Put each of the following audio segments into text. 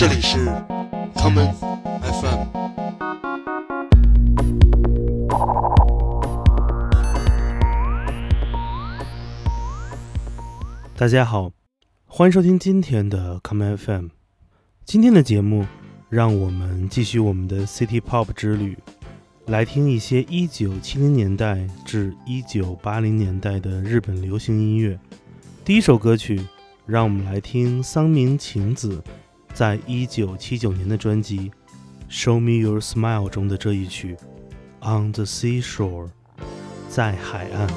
这里是 common FM。大家好，欢迎收听今天的 common FM。今天的节目，让我们继续我们的 City Pop 之旅，来听一些1970年代至1980年代的日本流行音乐。第一首歌曲，让我们来听桑明晴子在1979年的专辑《Show Me Your Smile》中的这一曲《On the Seashore》，在海岸。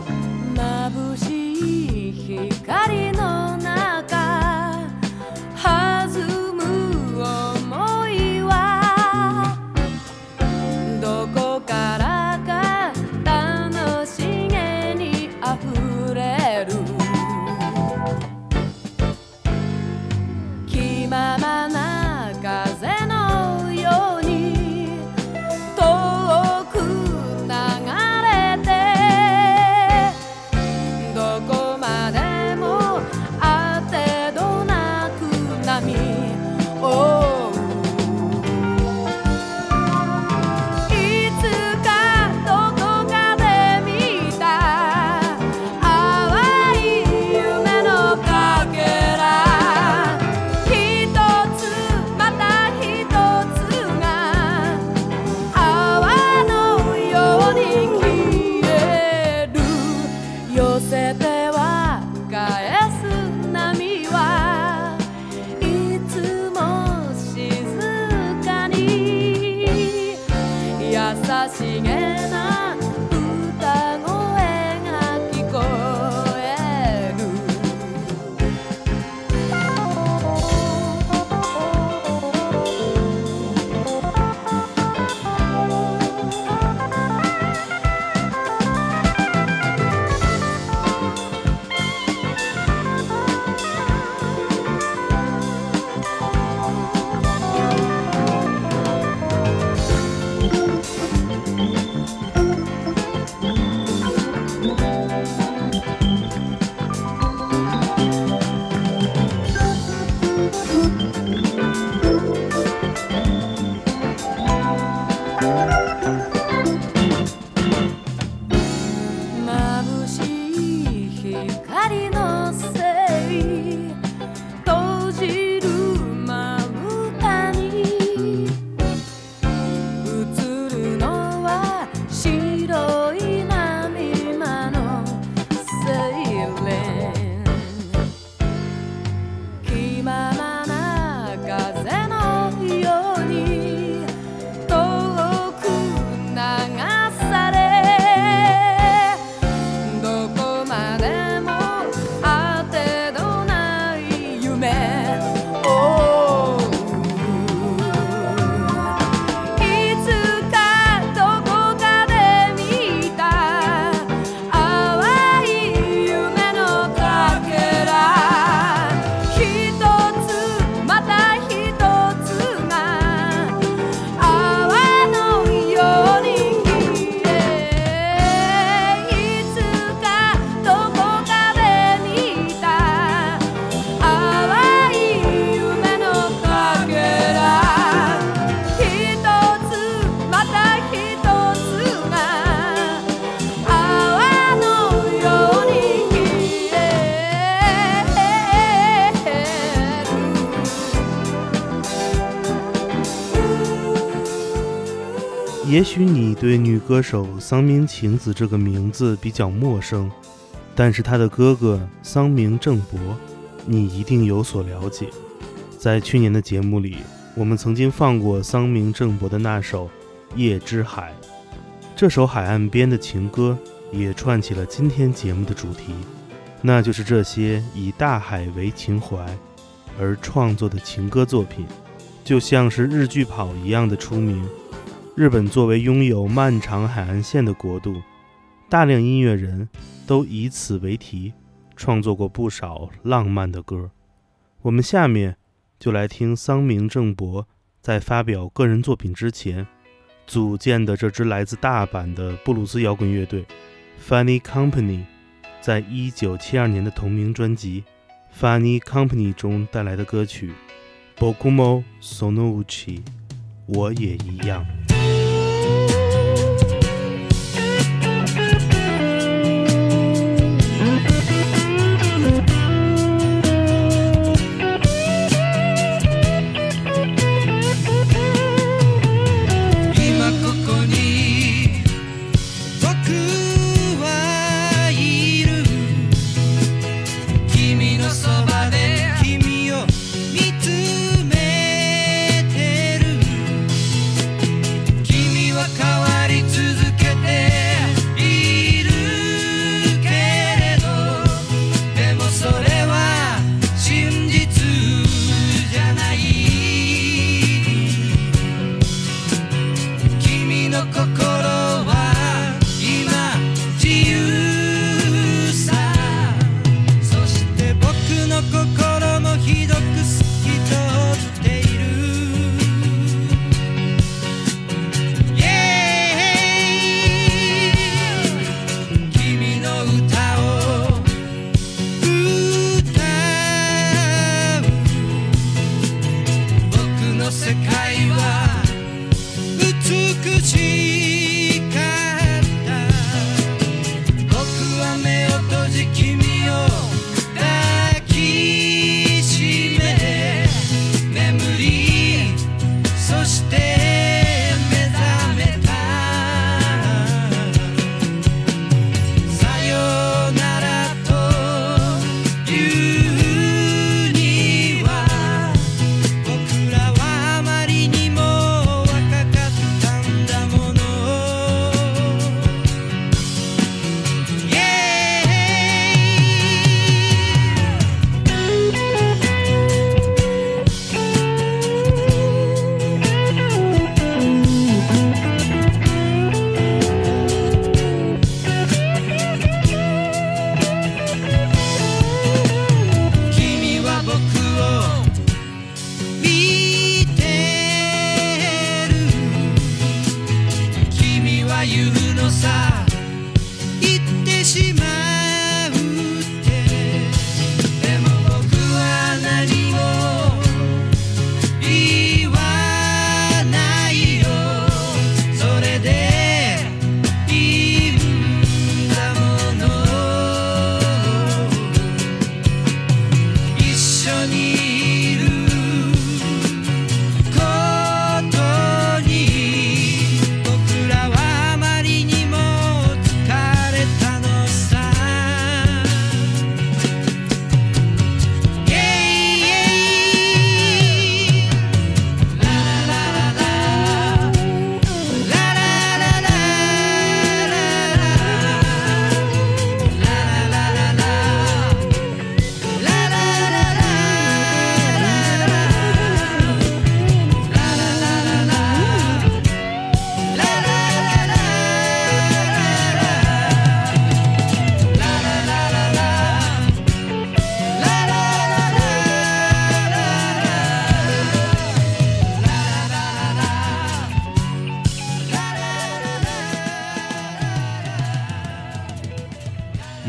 げな也许你对女歌手桑明晴子这个名字比较陌生，但是她的哥哥桑明正博，你一定有所了解。在去年的节目里，我们曾经放过桑明正博的那首《夜之海》，这首海岸边的情歌也串起了今天节目的主题，那就是这些以大海为情怀而创作的情歌作品，就像是日剧跑一样的出名。日本作为拥有漫长海岸线的国度，大量音乐人都以此为题创作过不少浪漫的歌。我们下面就来听桑明正博在发表个人作品之前组建的这支来自大阪的布鲁斯摇滚乐队 Funny Company，在一九七二年的同名专辑《Funny Company》中带来的歌曲 Bokumo Sonouchi，我也一样。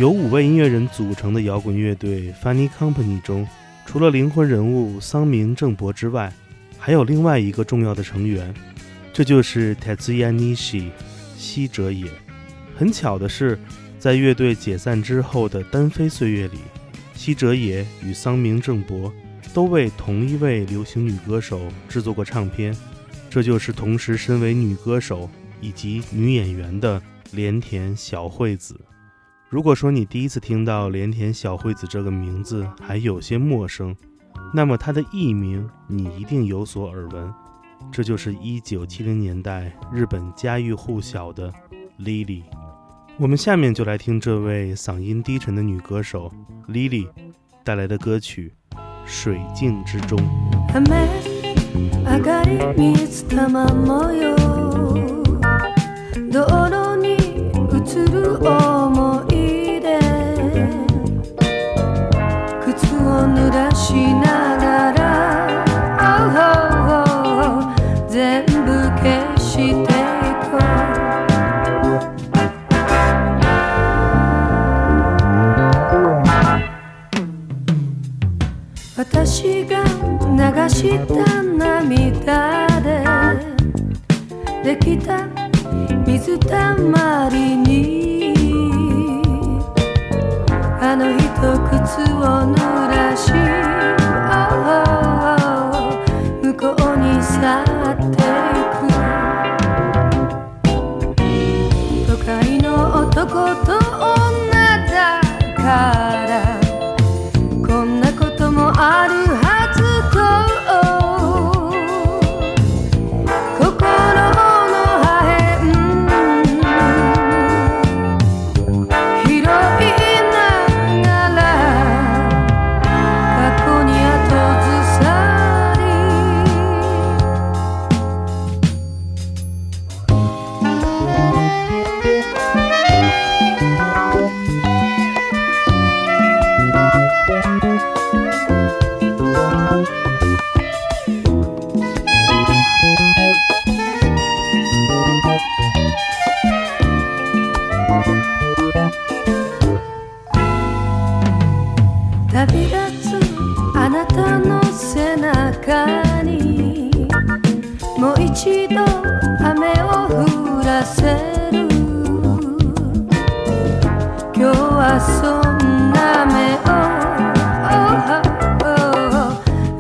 由五位音乐人组成的摇滚乐队 Funny Company 中，除了灵魂人物桑明正博之外，还有另外一个重要的成员，这就是 Tetsuya Nishi 西哲也。很巧的是，在乐队解散之后的单飞岁月里，西哲也与桑明正博都为同一位流行女歌手制作过唱片，这就是同时身为女歌手以及女演员的连田小惠子。如果说你第一次听到连田小惠子这个名字还有些陌生，那么她的艺名你一定有所耳闻，这就是1970年代日本家喻户晓的 Lily。我们下面就来听这位嗓音低沉的女歌手 Lily 带来的歌曲《水镜之中》。濡らしながら oh, oh, oh 全部消していこう。私が流した涙でできた水たまりにあの人靴を濡らし向こうに去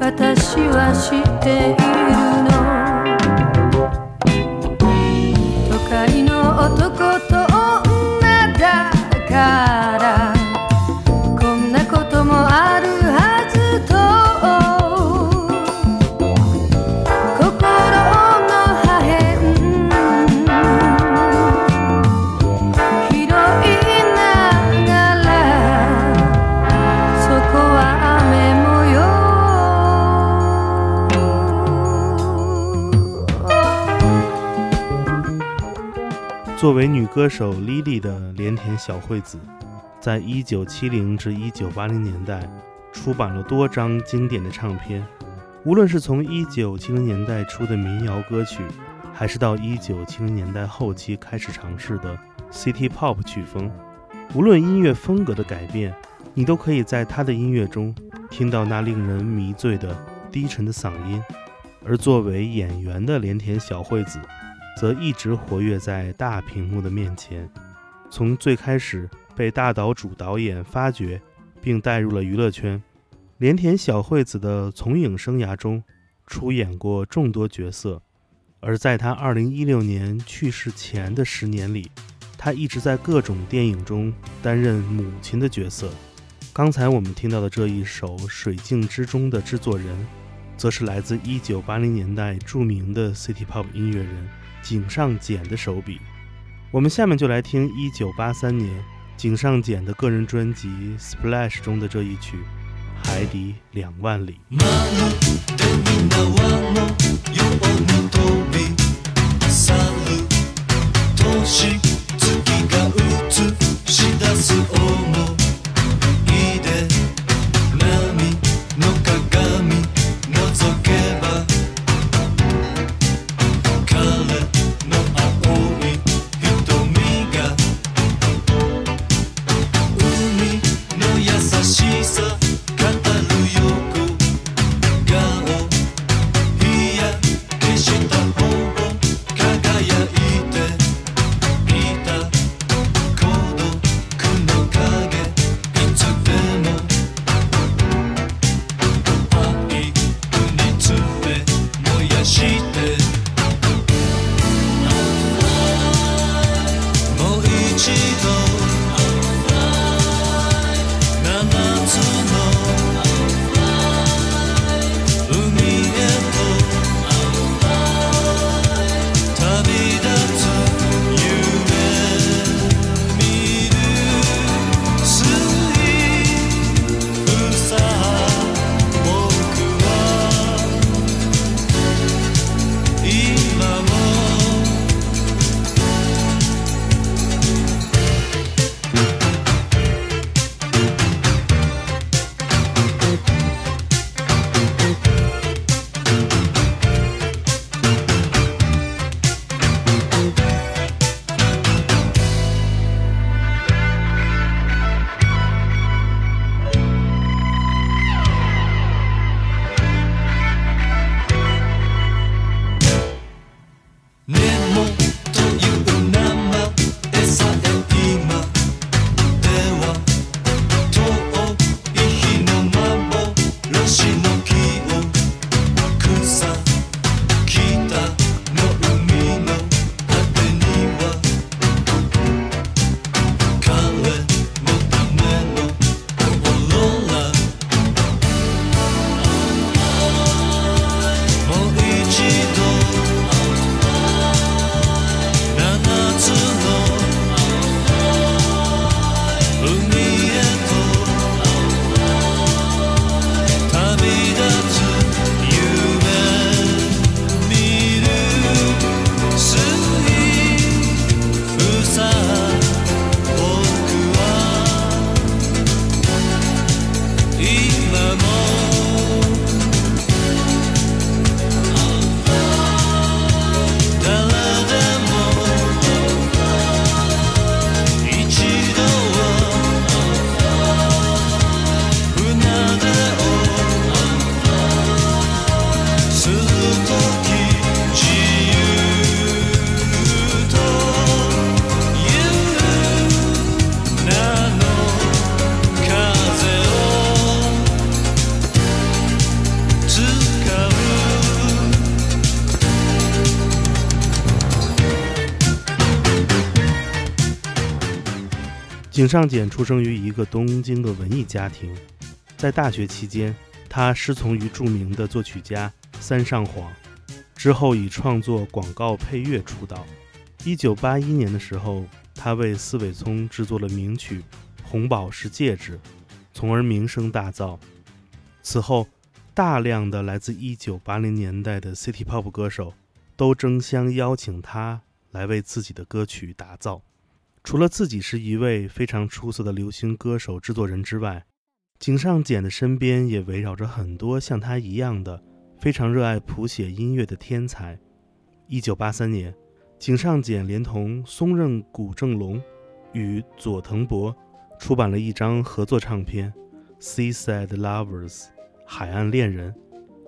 私は知っている。歌手 Lily 的连田小惠子，在一九七零至一九八零年代出版了多张经典的唱片。无论是从一九七零年代出的民谣歌曲，还是到一九七零年代后期开始尝试的 City Pop 曲风，无论音乐风格的改变，你都可以在她的音乐中听到那令人迷醉的低沉的嗓音。而作为演员的连田小惠子，则一直活跃在大屏幕的面前。从最开始被大岛主导演发掘，并带入了娱乐圈，连田小惠子的从影生涯中出演过众多角色。而在她2016年去世前的十年里，她一直在各种电影中担任母亲的角色。刚才我们听到的这一首《水镜之中》的制作人，则是来自1980年代著名的 City Pop 音乐人井上简的手笔。我们下面就来听1983年井上简的个人专辑《Splash》中的这一曲《海底两万里》。井上简出生于一个东京的文艺家庭，在大学期间，他师从于著名的作曲家三上晃，之后以创作广告配乐出道。一九八一年的时候，他为四尾聪制作了名曲《红宝石戒指》，从而名声大噪。此后，大量的来自一九八零年代的 City Pop 歌手都争相邀请他来为自己的歌曲打造。除了自己是一位非常出色的流行歌手、制作人之外，井上简的身边也围绕着很多像他一样的非常热爱谱写音乐的天才。一九八三年，井上简连同松任谷正隆与佐藤博出版了一张合作唱片《Seaside Lovers》（海岸恋人）。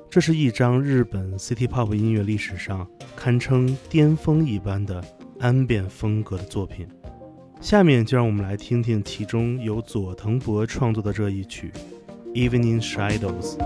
这是一张日本 City Pop 音乐历史上堪称巅峰一般的安变风格的作品。下面就让我们来听听其中由佐藤博创作的这一曲《Evening Shadows》。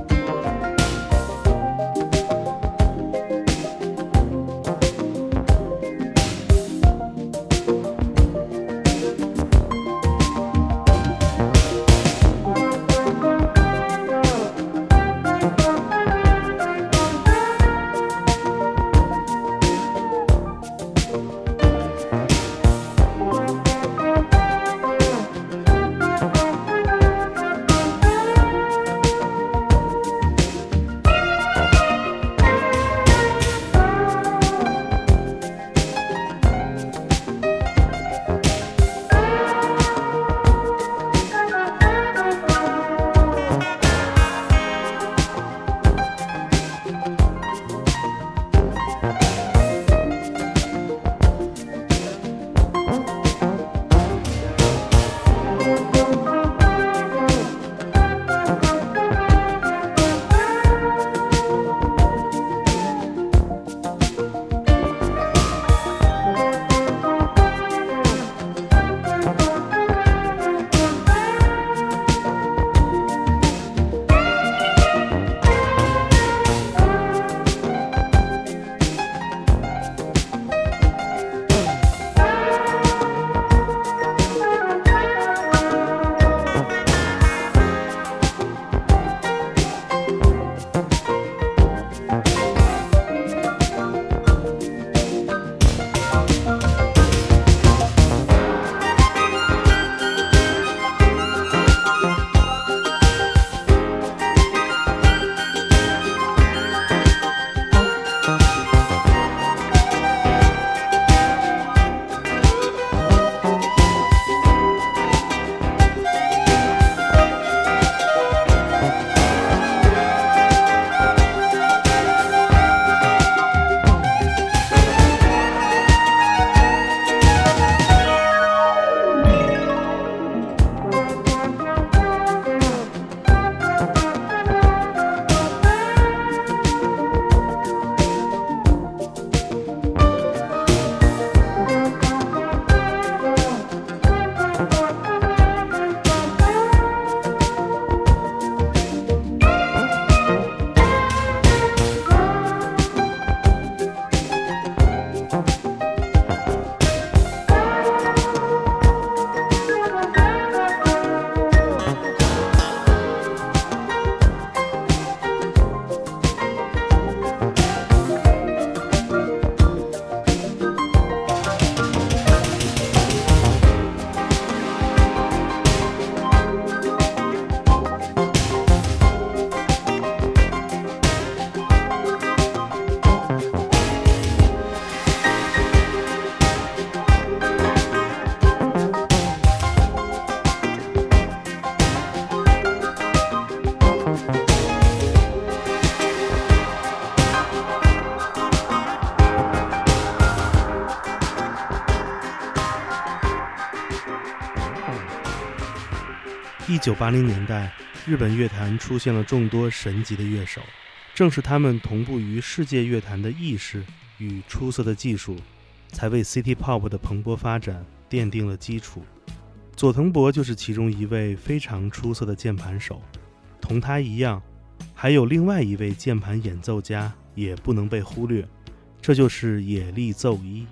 九八零年代，日本乐坛出现了众多神级的乐手，正是他们同步于世界乐坛的意识与出色的技术，才为 City Pop 的蓬勃发展奠定了基础。佐藤博就是其中一位非常出色的键盘手，同他一样，还有另外一位键盘演奏家也不能被忽略，这就是野利奏一。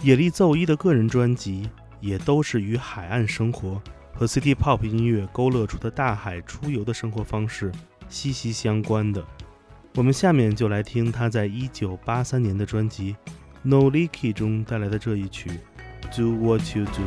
野利奏一的个人专辑也都是与海岸生活和 City Pop 音乐勾勒出的大海出游的生活方式息息相关的。我们下面就来听他在一九八三年的专辑《No Leaky》中带来的这一曲《Do What You Do》。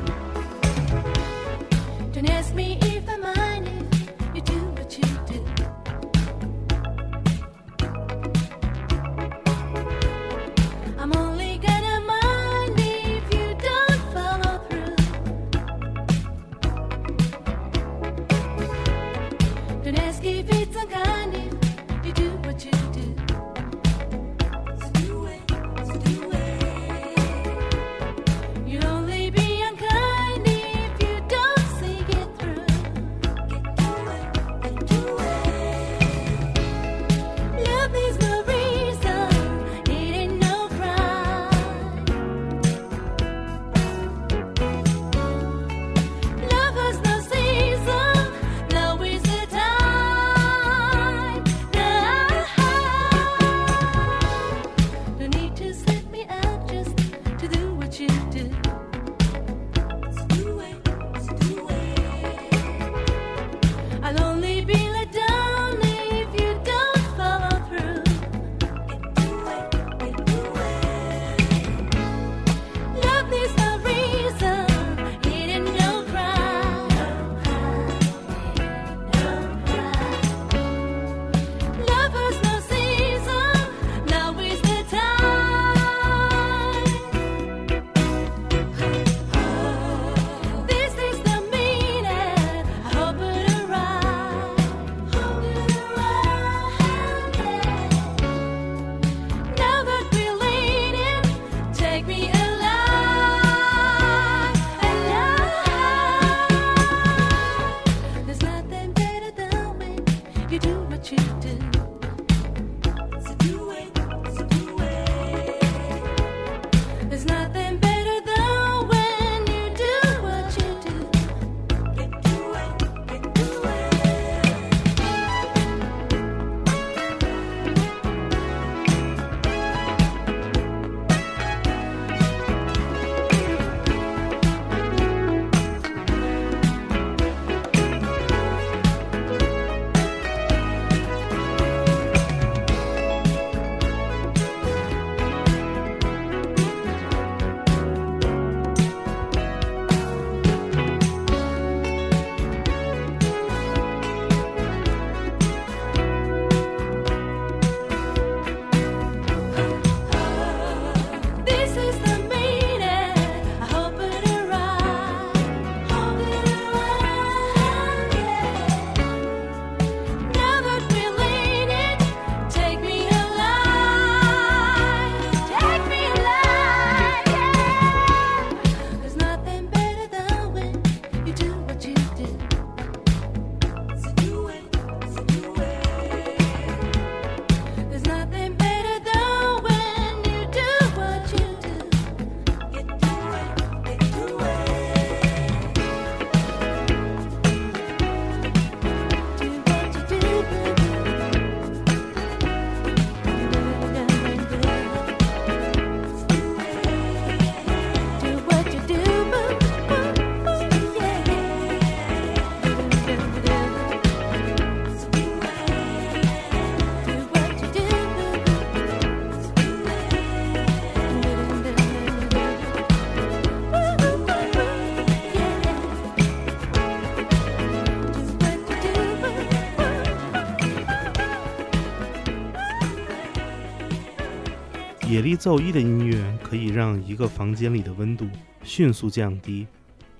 野力奏一的音乐可以让一个房间里的温度迅速降低，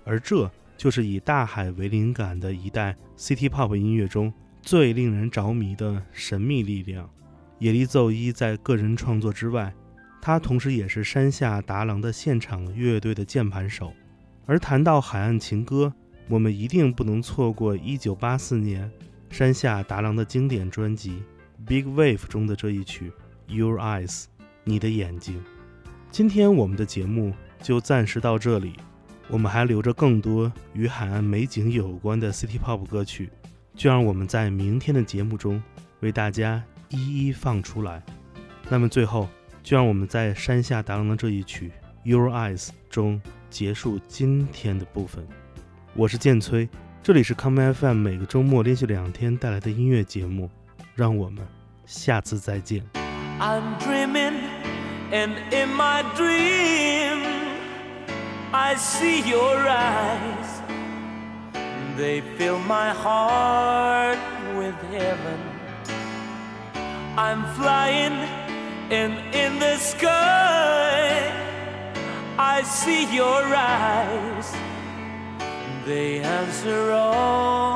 而这就是以大海为灵感的一代 City Pop 音乐中最令人着迷的神秘力量。野力奏一在个人创作之外，他同时也是山下达郎的现场乐队的键盘手。而谈到海岸情歌，我们一定不能错过1984年山下达郎的经典专辑《Big Wave》中的这一曲《Your Eyes》，你的眼睛。今天我们的节目就暂时到这里，我们还留着更多与海岸美景有关的 City Pop 歌曲，就让我们在明天的节目中为大家一一放出来。那么最后，就让我们在山下达郎的这一曲《Your Eyes》中结束今天的部分。我是剑崔，这里是 Come FM 每个周末连续两天带来的音乐节目，让我们下次再见。I'm dreaming, and in my dream, I see your eyes. They fill my heart with heaven. I'm flying, and in the sky, I see your eyes. They answer all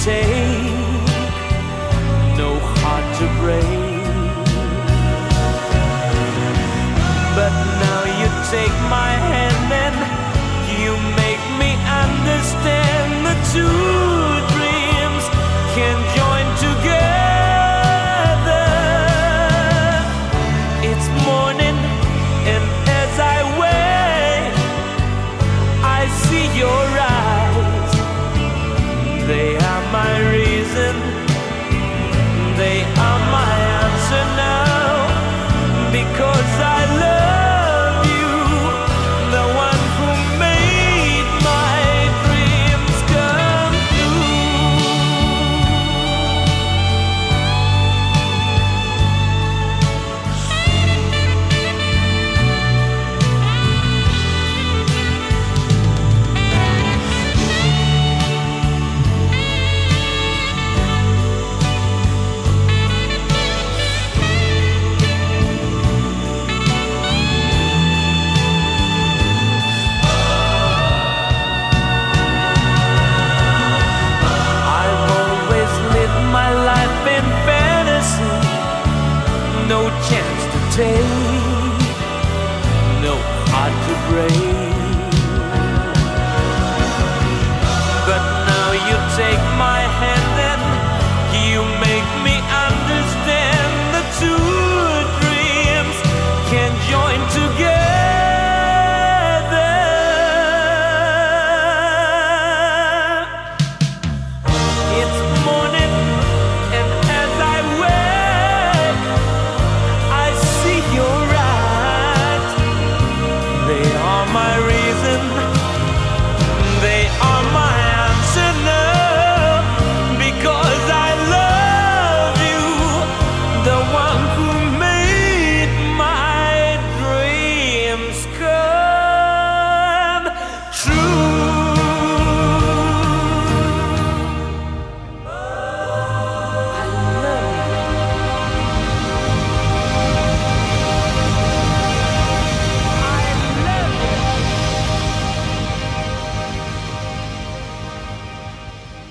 take, no heart to break.